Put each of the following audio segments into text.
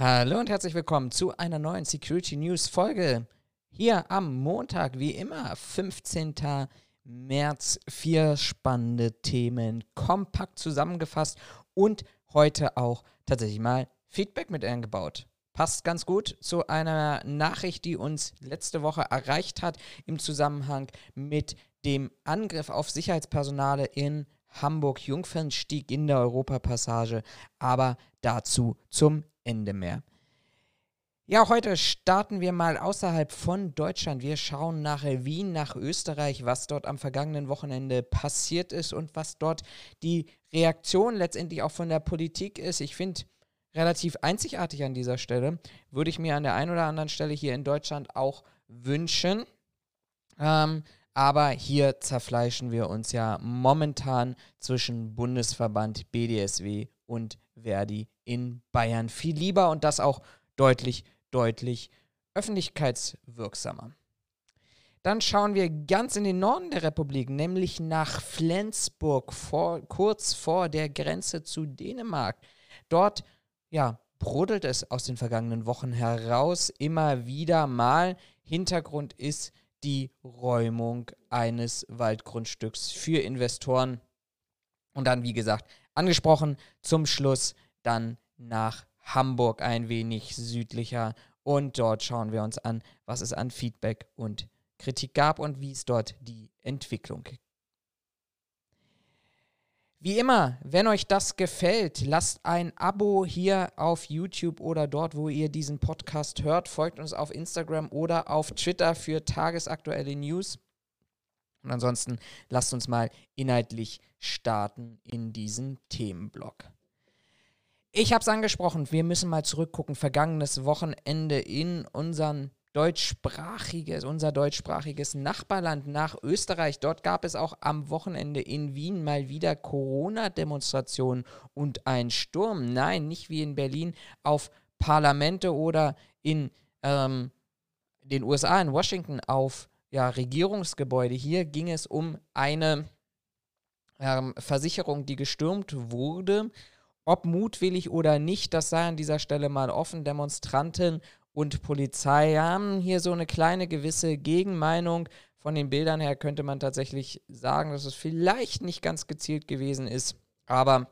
Hallo und herzlich willkommen zu einer neuen Security News Folge. Hier am Montag, wie immer, 15. März. Vier spannende Themen kompakt zusammengefasst und heute auch tatsächlich mal Feedback mit eingebaut. Passt ganz gut zu einer Nachricht, die uns letzte Woche erreicht hat im Zusammenhang mit dem Angriff auf Sicherheitspersonale in Hamburg-Jungfernstieg in der Europapassage. Aber dazu zum Ende mehr. Ja, heute starten wir mal außerhalb von Deutschland. Wir schauen nach Wien, nach Österreich, was dort am vergangenen Wochenende passiert ist und was dort die Reaktion letztendlich auch von der Politik ist. Ich finde relativ einzigartig an dieser Stelle. Würde ich mir an der einen oder anderen Stelle hier in Deutschland auch wünschen. Ähm, aber hier zerfleischen wir uns ja momentan zwischen Bundesverband BDSW und Verdi in Bayern viel lieber und das auch deutlich, deutlich öffentlichkeitswirksamer. Dann schauen wir ganz in den Norden der Republik, nämlich nach Flensburg, vor, kurz vor der Grenze zu Dänemark. Dort, ja, brodelt es aus den vergangenen Wochen heraus immer wieder mal. Hintergrund ist die Räumung eines Waldgrundstücks für Investoren. Und dann, wie gesagt, angesprochen, zum Schluss dann nach Hamburg ein wenig südlicher. Und dort schauen wir uns an, was es an Feedback und Kritik gab und wie es dort die Entwicklung gibt. Wie immer, wenn euch das gefällt, lasst ein Abo hier auf YouTube oder dort, wo ihr diesen Podcast hört. Folgt uns auf Instagram oder auf Twitter für tagesaktuelle News. Und ansonsten lasst uns mal inhaltlich starten in diesen Themenblock. Ich habe es angesprochen, wir müssen mal zurückgucken. Vergangenes Wochenende in unseren deutschsprachiges, unser deutschsprachiges Nachbarland nach Österreich. Dort gab es auch am Wochenende in Wien mal wieder Corona-Demonstrationen und ein Sturm. Nein, nicht wie in Berlin auf Parlamente oder in ähm, den USA, in Washington auf ja, Regierungsgebäude. Hier ging es um eine ähm, Versicherung, die gestürmt wurde. Ob mutwillig oder nicht, das sei an dieser Stelle mal offen. Demonstranten und Polizei haben hier so eine kleine gewisse Gegenmeinung. Von den Bildern her könnte man tatsächlich sagen, dass es vielleicht nicht ganz gezielt gewesen ist, aber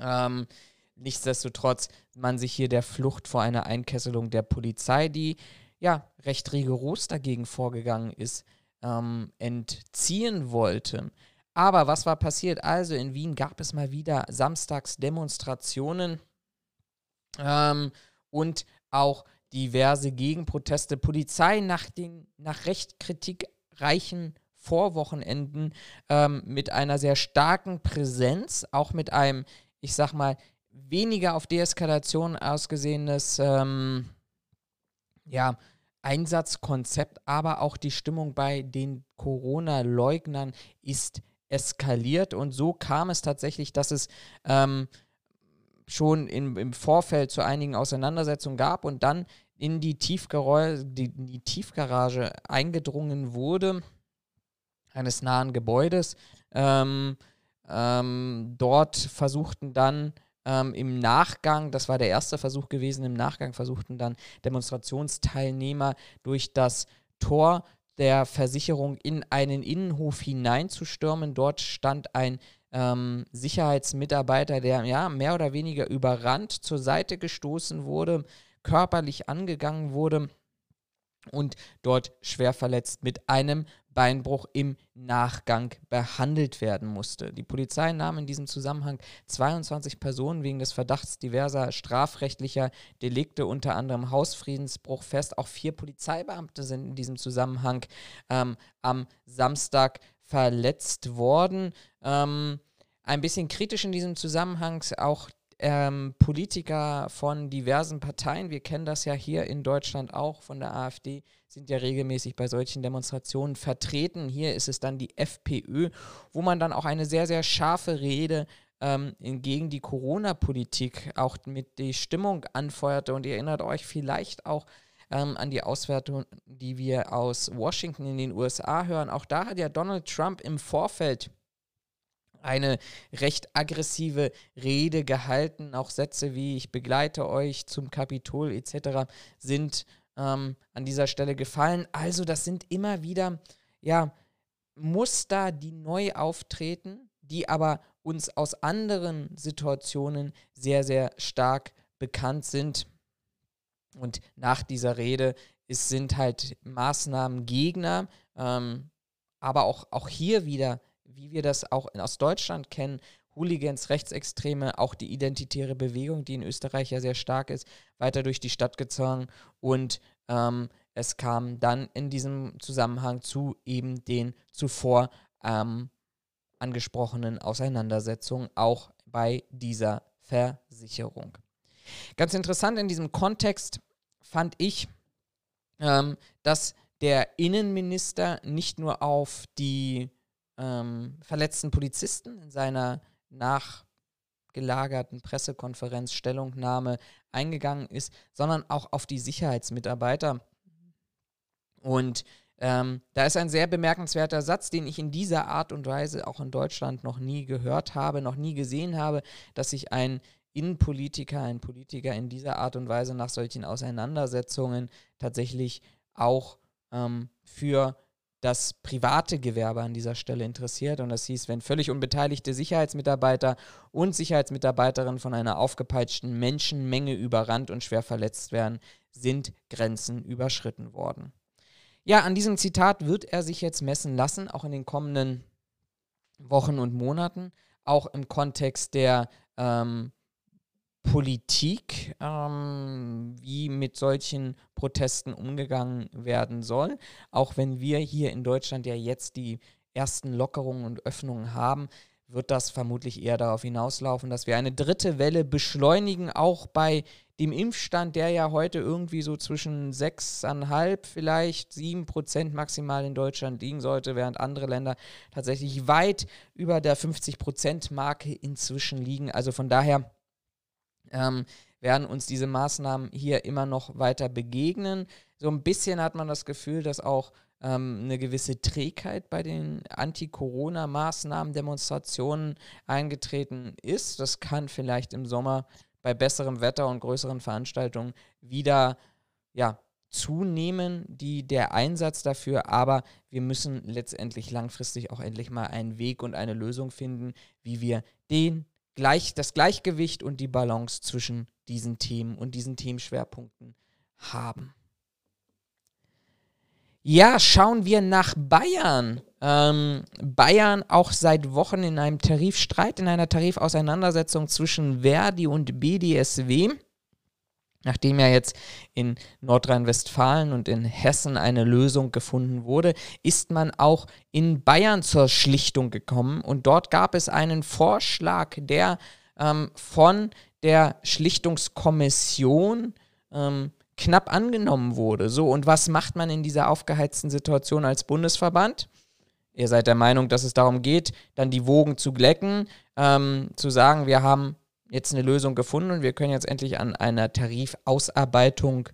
ähm, nichtsdestotrotz man sich hier der Flucht vor einer Einkesselung der Polizei, die ja recht rigoros dagegen vorgegangen ist, ähm, entziehen wollte. Aber was war passiert? Also in Wien gab es mal wieder samstags Demonstrationen ähm, und auch diverse Gegenproteste. Polizei nach den nach recht kritikreichen Vorwochenenden ähm, mit einer sehr starken Präsenz, auch mit einem, ich sag mal, weniger auf Deeskalation ausgesehenes ähm, ja, Einsatzkonzept, aber auch die Stimmung bei den Corona-Leugnern ist eskaliert und so kam es tatsächlich, dass es ähm, schon in, im Vorfeld zu einigen Auseinandersetzungen gab und dann in die, Tiefgerä die, die Tiefgarage eingedrungen wurde, eines nahen Gebäudes. Ähm, ähm, dort versuchten dann ähm, im Nachgang, das war der erste Versuch gewesen, im Nachgang versuchten dann Demonstrationsteilnehmer durch das Tor der Versicherung in einen Innenhof hineinzustürmen. Dort stand ein ähm, Sicherheitsmitarbeiter, der ja mehr oder weniger überrannt zur Seite gestoßen wurde, körperlich angegangen wurde und dort schwer verletzt mit einem Beinbruch im Nachgang behandelt werden musste. Die Polizei nahm in diesem Zusammenhang 22 Personen wegen des Verdachts diverser strafrechtlicher Delikte, unter anderem Hausfriedensbruch, fest. Auch vier Polizeibeamte sind in diesem Zusammenhang ähm, am Samstag verletzt worden. Ähm, ein bisschen kritisch in diesem Zusammenhang auch ähm, Politiker von diversen Parteien, wir kennen das ja hier in Deutschland auch von der AfD, sind ja regelmäßig bei solchen Demonstrationen vertreten. Hier ist es dann die FPÖ, wo man dann auch eine sehr, sehr scharfe Rede ähm, gegen die Corona-Politik auch mit die Stimmung anfeuerte. Und ihr erinnert euch vielleicht auch ähm, an die Auswertung, die wir aus Washington in den USA hören. Auch da hat ja Donald Trump im Vorfeld eine recht aggressive Rede gehalten. Auch Sätze wie ich begleite euch zum Kapitol etc. sind ähm, an dieser Stelle gefallen. Also das sind immer wieder ja, Muster, die neu auftreten, die aber uns aus anderen Situationen sehr, sehr stark bekannt sind. Und nach dieser Rede ist, sind halt Maßnahmen Gegner, ähm, aber auch, auch hier wieder wie wir das auch aus Deutschland kennen, Hooligans, Rechtsextreme, auch die identitäre Bewegung, die in Österreich ja sehr stark ist, weiter durch die Stadt gezogen. Und ähm, es kam dann in diesem Zusammenhang zu eben den zuvor ähm, angesprochenen Auseinandersetzungen, auch bei dieser Versicherung. Ganz interessant in diesem Kontext fand ich, ähm, dass der Innenminister nicht nur auf die ähm, verletzten Polizisten in seiner nachgelagerten Pressekonferenz Stellungnahme eingegangen ist, sondern auch auf die Sicherheitsmitarbeiter. Und ähm, da ist ein sehr bemerkenswerter Satz, den ich in dieser Art und Weise auch in Deutschland noch nie gehört habe, noch nie gesehen habe, dass sich ein Innenpolitiker, ein Politiker in dieser Art und Weise nach solchen Auseinandersetzungen tatsächlich auch ähm, für das private Gewerbe an dieser Stelle interessiert. Und das hieß, wenn völlig unbeteiligte Sicherheitsmitarbeiter und Sicherheitsmitarbeiterinnen von einer aufgepeitschten Menschenmenge überrannt und schwer verletzt werden, sind Grenzen überschritten worden. Ja, an diesem Zitat wird er sich jetzt messen lassen, auch in den kommenden Wochen und Monaten, auch im Kontext der ähm, Politik, ähm, wie mit solchen Protesten umgegangen werden soll. Auch wenn wir hier in Deutschland ja jetzt die ersten Lockerungen und Öffnungen haben, wird das vermutlich eher darauf hinauslaufen, dass wir eine dritte Welle beschleunigen, auch bei dem Impfstand, der ja heute irgendwie so zwischen 6,5, vielleicht 7 Prozent maximal in Deutschland liegen sollte, während andere Länder tatsächlich weit über der 50 Prozent Marke inzwischen liegen. Also von daher ähm, werden uns diese Maßnahmen hier immer noch weiter begegnen. So ein bisschen hat man das Gefühl, dass auch ähm, eine gewisse Trägheit bei den Anti-Corona-Maßnahmen, Demonstrationen eingetreten ist. Das kann vielleicht im Sommer bei besserem Wetter und größeren Veranstaltungen wieder ja, zunehmen, die, der Einsatz dafür, aber wir müssen letztendlich langfristig auch endlich mal einen Weg und eine Lösung finden, wie wir den gleich, das Gleichgewicht und die Balance zwischen diesen Themen und diesen Themenschwerpunkten haben. Ja, schauen wir nach Bayern. Ähm, Bayern auch seit Wochen in einem Tarifstreit, in einer Tarifauseinandersetzung zwischen Verdi und BDSW. Nachdem ja jetzt in Nordrhein-Westfalen und in Hessen eine Lösung gefunden wurde, ist man auch in Bayern zur Schlichtung gekommen. Und dort gab es einen Vorschlag, der ähm, von der Schlichtungskommission ähm, knapp angenommen wurde. So, und was macht man in dieser aufgeheizten Situation als Bundesverband? Ihr seid der Meinung, dass es darum geht, dann die Wogen zu glecken, ähm, zu sagen, wir haben jetzt eine Lösung gefunden und wir können jetzt endlich an einer Tarifausarbeitung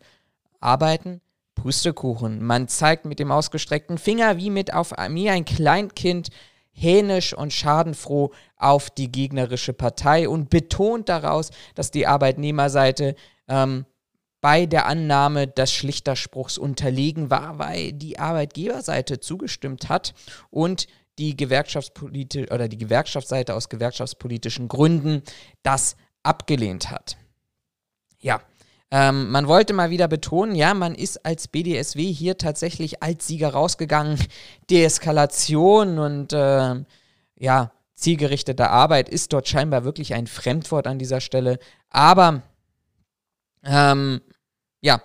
arbeiten. Pustekuchen. Man zeigt mit dem ausgestreckten Finger wie mit auf mir ein Kleinkind hänisch und schadenfroh auf die gegnerische Partei und betont daraus, dass die Arbeitnehmerseite ähm, bei der Annahme des Schlichterspruchs unterlegen war, weil die Arbeitgeberseite zugestimmt hat und die Gewerkschaftspolitik oder die Gewerkschaftsseite aus gewerkschaftspolitischen Gründen das abgelehnt hat. Ja, ähm, man wollte mal wieder betonen, ja, man ist als BDSW hier tatsächlich als Sieger rausgegangen. Deeskalation und äh, ja, zielgerichtete Arbeit ist dort scheinbar wirklich ein Fremdwort an dieser Stelle. Aber ähm, ja,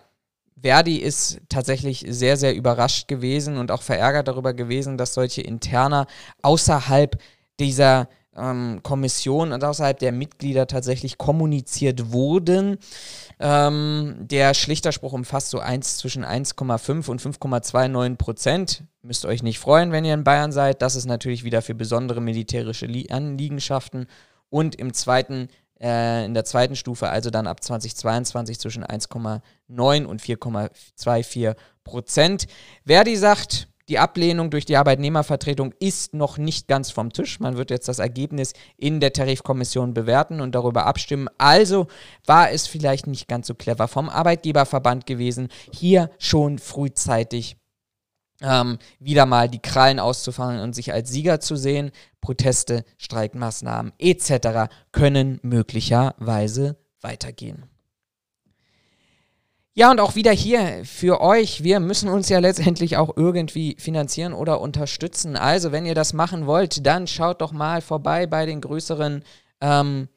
Verdi ist tatsächlich sehr, sehr überrascht gewesen und auch verärgert darüber gewesen, dass solche Interner außerhalb dieser ähm, Kommission und außerhalb der Mitglieder tatsächlich kommuniziert wurden. Ähm, der Schlichterspruch umfasst so eins zwischen 1,5 und 5,29 Prozent. Müsst euch nicht freuen, wenn ihr in Bayern seid. Das ist natürlich wieder für besondere militärische Anliegenschaften. Und im zweiten äh, in der zweiten Stufe, also dann ab 2022 zwischen 1,9 und 4,24 Prozent. Verdi sagt, Die Ablehnung durch die Arbeitnehmervertretung ist noch nicht ganz vom Tisch. Man wird jetzt das Ergebnis in der Tarifkommission bewerten und darüber abstimmen. Also war es vielleicht nicht ganz so clever vom Arbeitgeberverband gewesen, hier schon frühzeitig ähm, wieder mal die Krallen auszufangen und sich als Sieger zu sehen. Proteste, Streikmaßnahmen etc. können möglicherweise weitergehen. Ja, und auch wieder hier für euch, wir müssen uns ja letztendlich auch irgendwie finanzieren oder unterstützen. Also, wenn ihr das machen wollt, dann schaut doch mal vorbei bei den größeren ähm,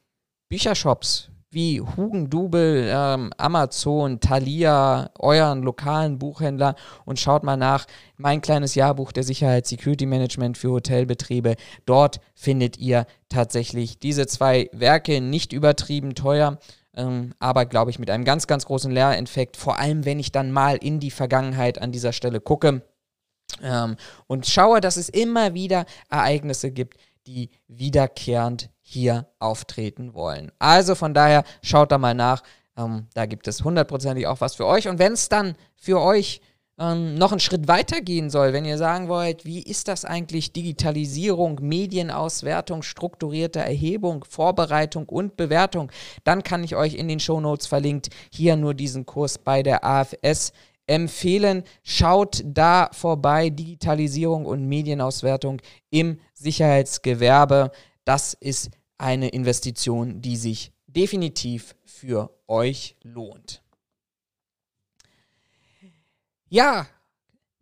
Büchershops wie Hugendubel, ähm, Amazon, Thalia, euren lokalen Buchhändler. Und schaut mal nach. Mein kleines Jahrbuch der Sicherheit Security Management für Hotelbetriebe. Dort findet ihr tatsächlich diese zwei Werke. Nicht übertrieben teuer ähm, aber glaube ich mit einem ganz, ganz großen Lehreffekt, vor allem wenn ich dann mal in die Vergangenheit an dieser Stelle gucke. Ähm, und schaue, dass es immer wieder Ereignisse gibt, die wiederkehrend hier auftreten wollen. Also von daher schaut da mal nach, ähm, da gibt es hundertprozentig auch was für euch und wenn es dann für euch ähm, noch einen Schritt weiter gehen soll, wenn ihr sagen wollt, wie ist das eigentlich Digitalisierung, Medienauswertung, strukturierte Erhebung, Vorbereitung und Bewertung, dann kann ich euch in den Shownotes verlinkt hier nur diesen Kurs bei der AFS empfehlen. Schaut da vorbei, Digitalisierung und Medienauswertung im Sicherheitsgewerbe. Das ist eine Investition, die sich definitiv für euch lohnt. Ja,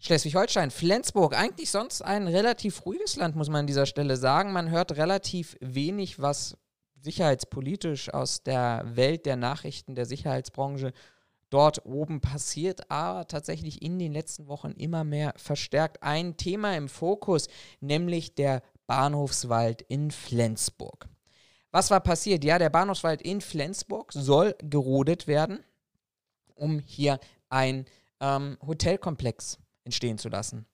Schleswig-Holstein, Flensburg, eigentlich sonst ein relativ ruhiges Land, muss man an dieser Stelle sagen. Man hört relativ wenig, was sicherheitspolitisch aus der Welt der Nachrichten der Sicherheitsbranche dort oben passiert, aber tatsächlich in den letzten Wochen immer mehr verstärkt ein Thema im Fokus, nämlich der Bahnhofswald in Flensburg. Was war passiert? Ja, der Bahnhofswald in Flensburg soll gerodet werden, um hier ein ähm, Hotelkomplex entstehen zu lassen.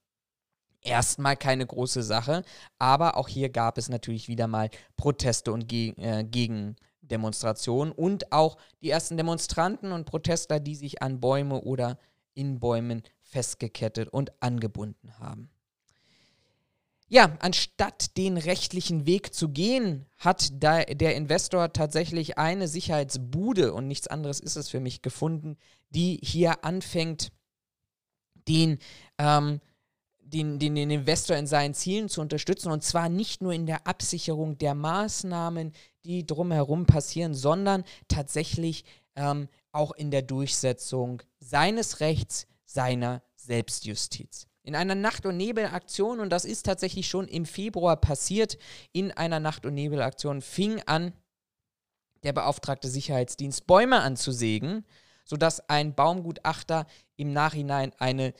Erstmal keine große Sache, aber auch hier gab es natürlich wieder mal Proteste und Ge äh, Gegendemonstrationen und auch die ersten Demonstranten und Protestler, die sich an Bäume oder in Bäumen festgekettet und angebunden haben. Ja, anstatt den rechtlichen Weg zu gehen, hat der Investor tatsächlich eine Sicherheitsbude und nichts anderes ist es für mich gefunden, die hier anfängt, den, ähm, den, den, den Investor in seinen Zielen zu unterstützen. Und zwar nicht nur in der Absicherung der Maßnahmen, die drumherum passieren, sondern tatsächlich ähm, auch in der Durchsetzung seines Rechts, seiner Selbstjustiz. In einer Nacht- und Nebelaktion, und das ist tatsächlich schon im Februar passiert, in einer Nacht- und Nebelaktion fing an, der beauftragte Sicherheitsdienst Bäume anzusägen sodass ein Baumgutachter im Nachhinein eine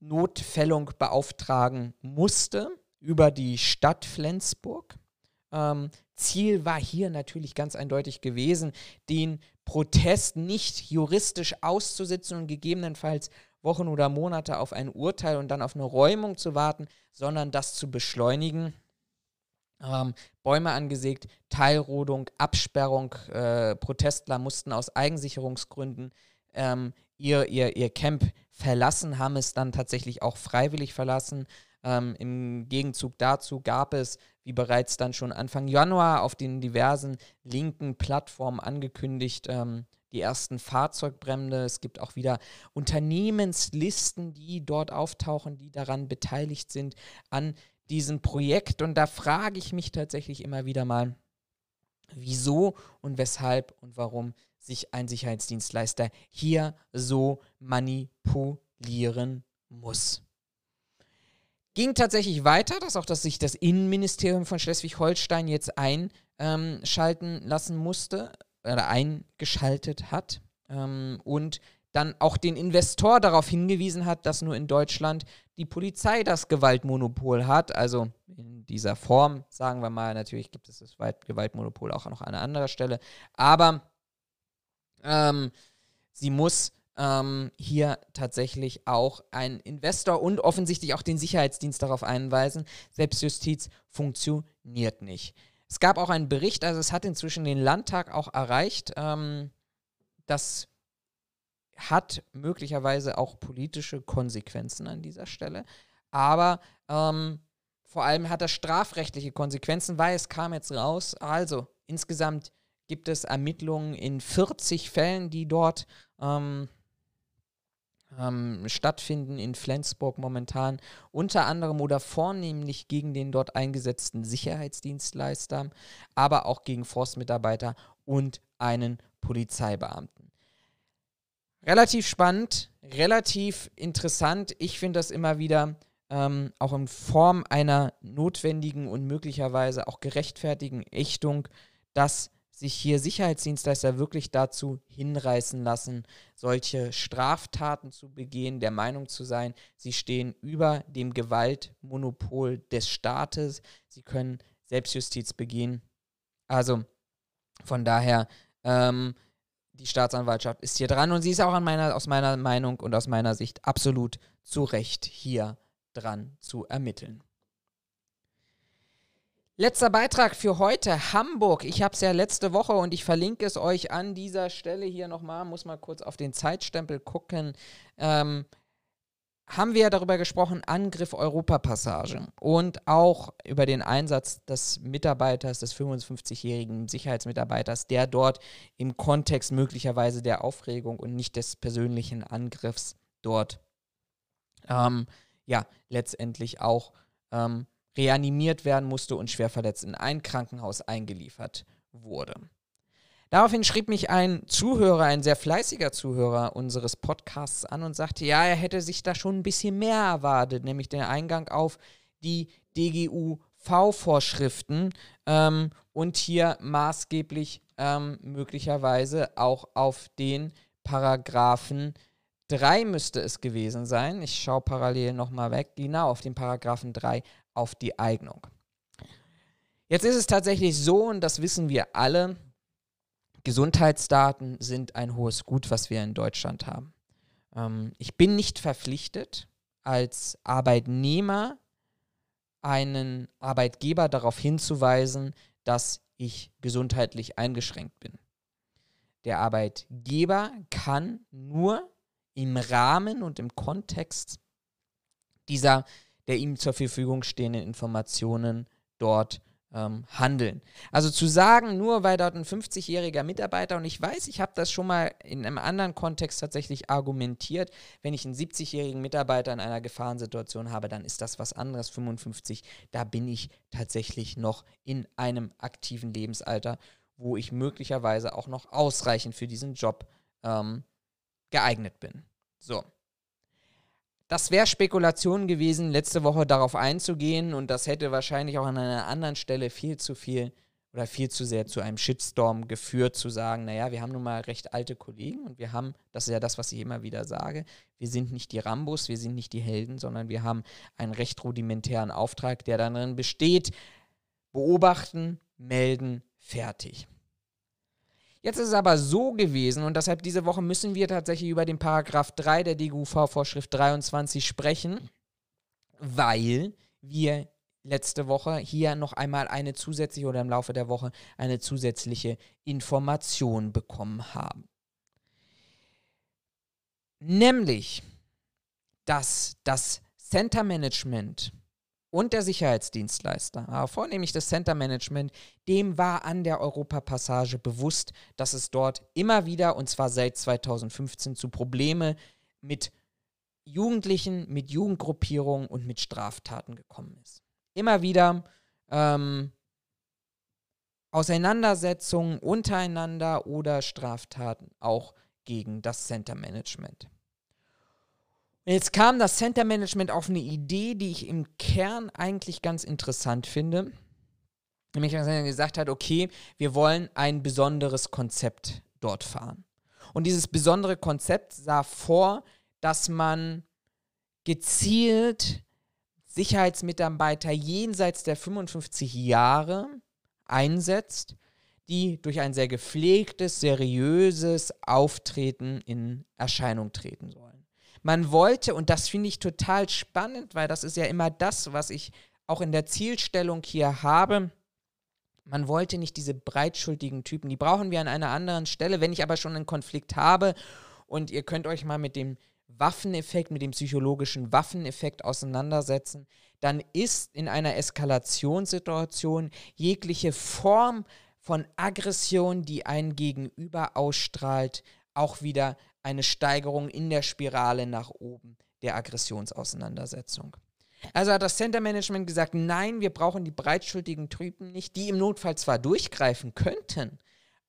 Notfällung beauftragen musste über die Stadt Flensburg. Ähm, Ziel war hier natürlich ganz eindeutig gewesen, den Protest nicht juristisch auszusitzen und gegebenenfalls Wochen oder Monate auf ein Urteil und dann auf eine Räumung zu warten, sondern das zu beschleunigen ähm, Bäume angesägt, Teilrodung, Absperrung. Äh, Protestler mussten aus Eigensicherungsgründen ähm, ihr, ihr, ihr Camp verlassen, haben es dann tatsächlich auch freiwillig verlassen. Ähm, Im Gegenzug dazu gab es, wie bereits dann schon Anfang Januar auf den diversen linken Plattformen angekündigt, ähm, die ersten Fahrzeugbrände. Es gibt auch wieder Unternehmenslisten, die dort auftauchen, die daran beteiligt sind, an diesem Projekt. Und da frage ich mich tatsächlich immer wieder mal, wieso und weshalb und warum sich ein Sicherheitsdienstleister hier so manipulieren muss. Ging tatsächlich weiter, dass auch dass sich das Innenministerium von Schleswig-Holstein jetzt einschalten lassen musste oder eingeschaltet hat ähm, und dann auch den Investor darauf hingewiesen hat, dass nur in Deutschland die Polizei das Gewaltmonopol hat. Also in dieser Form, sagen wir mal, natürlich gibt es das Gewaltmonopol auch noch an einer anderen Stelle. Aber ähm, sie muss ähm, hier tatsächlich auch einen Investor und offensichtlich auch den Sicherheitsdienst darauf einweisen. Selbstjustiz funktioniert nicht. Es gab auch einen Bericht, also es hat inzwischen den Landtag auch erreicht, ähm, dass hat möglicherweise auch politische Konsequenzen an dieser Stelle. aber ähm, vor allem hat das strafrechtliche Konsequenzen, weil es kam jetzt raus. Also insgesamt gibt es Ermittlungen in 40 Fällen, die dort ähm, ähm, stattfinden in Flensburg momentan, unter anderem oder vornehmlich gegen den dort eingesetzten Sicherheitsdienstleister, aber auch gegen Forstmitarbeiter und einen Polizeibeamten. Relativ spannend, relativ interessant. Ich finde das immer wieder ähm, auch in Form einer notwendigen und möglicherweise auch gerechtfertigen Ächtung, dass sich hier Sicherheitsdienstleister wirklich dazu hinreißen lassen, solche Straftaten zu begehen, der Meinung zu sein, sie stehen über dem Gewaltmonopol des Staates, sie können Selbstjustiz begehen. Also von daher, ähm, die Staatsanwaltschaft ist hier dran und sie ist auch meiner, aus meiner Meinung und aus meiner Sicht absolut zu Recht hier dran zu ermitteln. Letzter Beitrag für heute, Hamburg. Ich habe es ja letzte Woche und ich verlinke es euch an dieser Stelle hier nochmal, muss mal kurz auf den Zeitstempel gucken. Ähm, haben wir ja darüber gesprochen, Angriff Europapassage und auch über den Einsatz des Mitarbeiters, des 55-jährigen Sicherheitsmitarbeiters, der dort im Kontext möglicherweise der Aufregung und nicht des persönlichen Angriffs dort ähm, ja letztendlich auch ähm, reanimiert werden musste und schwer verletzt in ein Krankenhaus eingeliefert wurde. Daraufhin schrieb mich ein Zuhörer, ein sehr fleißiger Zuhörer unseres Podcasts an und sagte, ja, er hätte sich da schon ein bisschen mehr erwartet, nämlich den Eingang auf die DGU-V-Vorschriften ähm, und hier maßgeblich ähm, möglicherweise auch auf den Paragraphen 3 müsste es gewesen sein. Ich schaue parallel nochmal weg. Genau, auf den Paragraphen 3 auf die Eignung. Jetzt ist es tatsächlich so, und das wissen wir alle, Gesundheitsdaten sind ein hohes Gut, was wir in Deutschland haben. Ähm, ich bin nicht verpflichtet, als Arbeitnehmer einen Arbeitgeber darauf hinzuweisen, dass ich gesundheitlich eingeschränkt bin. Der Arbeitgeber kann nur im Rahmen und im Kontext dieser der ihm zur Verfügung stehenden Informationen dort ähm, handeln. Also zu sagen, nur weil dort ein 50-jähriger Mitarbeiter, und ich weiß, ich habe das schon mal in einem anderen Kontext tatsächlich argumentiert, wenn ich einen 70-jährigen Mitarbeiter in einer Gefahrensituation habe, dann ist das was anderes. 55, da bin ich tatsächlich noch in einem aktiven Lebensalter, wo ich möglicherweise auch noch ausreichend für diesen Job ähm, geeignet bin. So. Das wäre Spekulation gewesen, letzte Woche darauf einzugehen und das hätte wahrscheinlich auch an einer anderen Stelle viel zu viel oder viel zu sehr zu einem Shitstorm geführt, zu sagen, naja, wir haben nun mal recht alte Kollegen und wir haben, das ist ja das, was ich immer wieder sage, wir sind nicht die Rambos, wir sind nicht die Helden, sondern wir haben einen recht rudimentären Auftrag, der darin besteht, beobachten, melden, fertig. Jetzt ist es aber so gewesen und deshalb diese Woche müssen wir tatsächlich über den Paragraph 3 der DGUV-Vorschrift 23 sprechen, weil wir letzte Woche hier noch einmal eine zusätzliche oder im Laufe der Woche eine zusätzliche Information bekommen haben. Nämlich, dass das Center Management und der Sicherheitsdienstleister, aber vornehmlich das Center Management, dem war an der Europapassage bewusst, dass es dort immer wieder, und zwar seit 2015, zu Probleme mit Jugendlichen, mit Jugendgruppierungen und mit Straftaten gekommen ist. Immer wieder ähm, Auseinandersetzungen untereinander oder Straftaten auch gegen das Center Management. Jetzt kam das Center Management auf eine Idee, die ich im Kern eigentlich ganz interessant finde. Nämlich, dass er gesagt hat, okay, wir wollen ein besonderes Konzept dort fahren. Und dieses besondere Konzept sah vor, dass man gezielt Sicherheitsmitarbeiter jenseits der 55 Jahre einsetzt, die durch ein sehr gepflegtes, seriöses Auftreten in Erscheinung treten sollen. Man wollte, und das finde ich total spannend, weil das ist ja immer das, was ich auch in der Zielstellung hier habe. Man wollte nicht diese breitschultigen Typen, die brauchen wir an einer anderen Stelle. Wenn ich aber schon einen Konflikt habe und ihr könnt euch mal mit dem Waffeneffekt, mit dem psychologischen Waffeneffekt auseinandersetzen, dann ist in einer Eskalationssituation jegliche Form von Aggression, die ein Gegenüber ausstrahlt, auch wieder eine Steigerung in der Spirale nach oben der Aggressionsauseinandersetzung. Also hat das Center Management gesagt, nein, wir brauchen die breitschultigen Typen nicht, die im Notfall zwar durchgreifen könnten,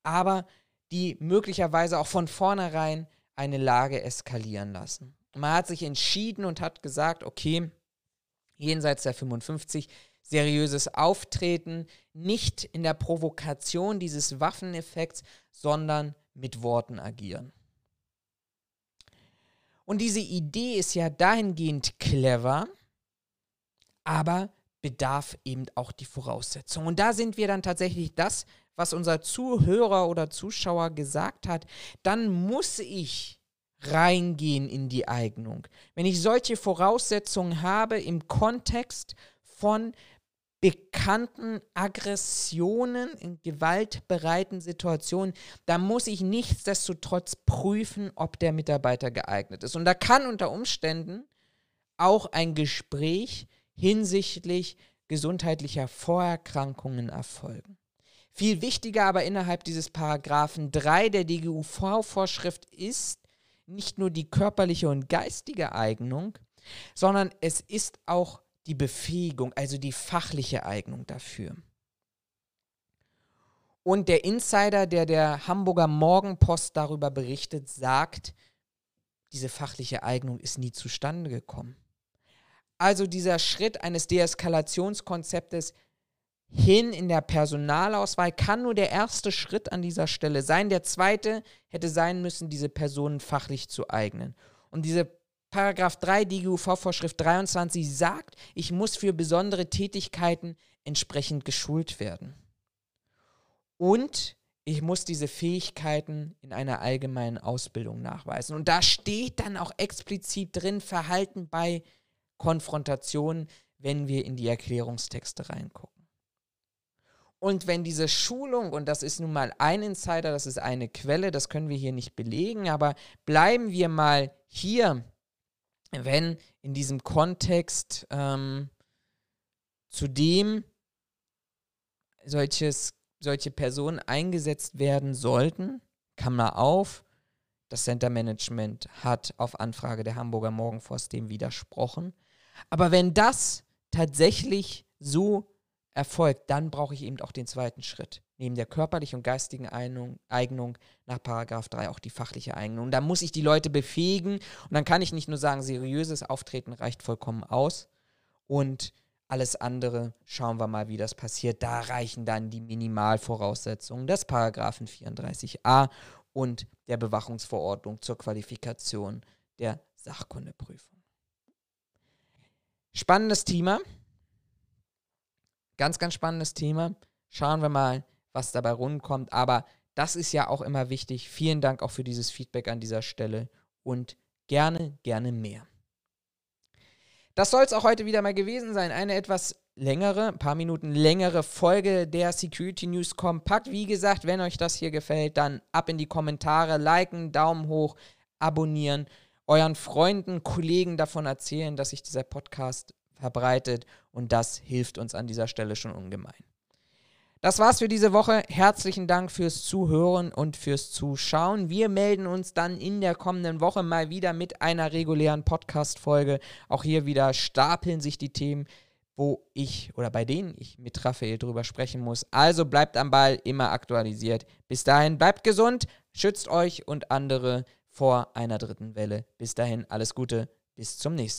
aber die möglicherweise auch von vornherein eine Lage eskalieren lassen. Man hat sich entschieden und hat gesagt, okay, jenseits der 55 seriöses Auftreten, nicht in der Provokation dieses Waffeneffekts, sondern mit Worten agieren. Und diese Idee ist ja dahingehend clever, aber bedarf eben auch die Voraussetzungen. Und da sind wir dann tatsächlich das, was unser Zuhörer oder Zuschauer gesagt hat. Dann muss ich reingehen in die Eignung. Wenn ich solche Voraussetzungen habe im Kontext von bekannten Aggressionen in gewaltbereiten Situationen, da muss ich nichtsdestotrotz prüfen, ob der Mitarbeiter geeignet ist. Und da kann unter Umständen auch ein Gespräch hinsichtlich gesundheitlicher Vorerkrankungen erfolgen. Viel wichtiger aber innerhalb dieses Paragraphen 3 der DGUV-Vorschrift ist nicht nur die körperliche und geistige Eignung, sondern es ist auch die Befähigung, also die fachliche Eignung dafür. Und der Insider, der der Hamburger Morgenpost darüber berichtet, sagt, diese fachliche Eignung ist nie zustande gekommen. Also dieser Schritt eines Deeskalationskonzeptes hin in der Personalauswahl kann nur der erste Schritt an dieser Stelle sein. Der zweite hätte sein müssen, diese Personen fachlich zu eignen. Und diese Paragraph 3 DGUV-Vorschrift 23 sagt, ich muss für besondere Tätigkeiten entsprechend geschult werden. Und ich muss diese Fähigkeiten in einer allgemeinen Ausbildung nachweisen. Und da steht dann auch explizit drin, Verhalten bei Konfrontation, wenn wir in die Erklärungstexte reingucken. Und wenn diese Schulung, und das ist nun mal ein Insider, das ist eine Quelle, das können wir hier nicht belegen, aber bleiben wir mal hier, wenn in diesem Kontext ähm, zudem solches, solche Personen eingesetzt werden sollten, kam mal auf, das Center Management hat auf Anfrage der Hamburger Morgenforst dem widersprochen. Aber wenn das tatsächlich so erfolgt, dann brauche ich eben auch den zweiten Schritt. Neben der körperlichen und geistigen Eignung, nach Paragraph 3 auch die fachliche Eignung. Und da muss ich die Leute befähigen und dann kann ich nicht nur sagen, seriöses Auftreten reicht vollkommen aus und alles andere schauen wir mal, wie das passiert. Da reichen dann die Minimalvoraussetzungen des Paragraphen 34a und der Bewachungsverordnung zur Qualifikation der Sachkundeprüfung. Spannendes Thema. Ganz, ganz spannendes Thema. Schauen wir mal, was dabei rumkommt. Aber das ist ja auch immer wichtig. Vielen Dank auch für dieses Feedback an dieser Stelle und gerne, gerne mehr. Das soll es auch heute wieder mal gewesen sein. Eine etwas längere, ein paar Minuten längere Folge der Security News Kompakt. Wie gesagt, wenn euch das hier gefällt, dann ab in die Kommentare, liken, Daumen hoch, abonnieren, euren Freunden, Kollegen davon erzählen, dass sich dieser Podcast verbreitet und das hilft uns an dieser Stelle schon ungemein. Das war's für diese Woche. Herzlichen Dank fürs Zuhören und fürs Zuschauen. Wir melden uns dann in der kommenden Woche mal wieder mit einer regulären Podcast-Folge. Auch hier wieder stapeln sich die Themen, wo ich oder bei denen ich mit Raphael drüber sprechen muss. Also bleibt am Ball, immer aktualisiert. Bis dahin, bleibt gesund, schützt euch und andere vor einer dritten Welle. Bis dahin, alles Gute, bis zum nächsten Mal.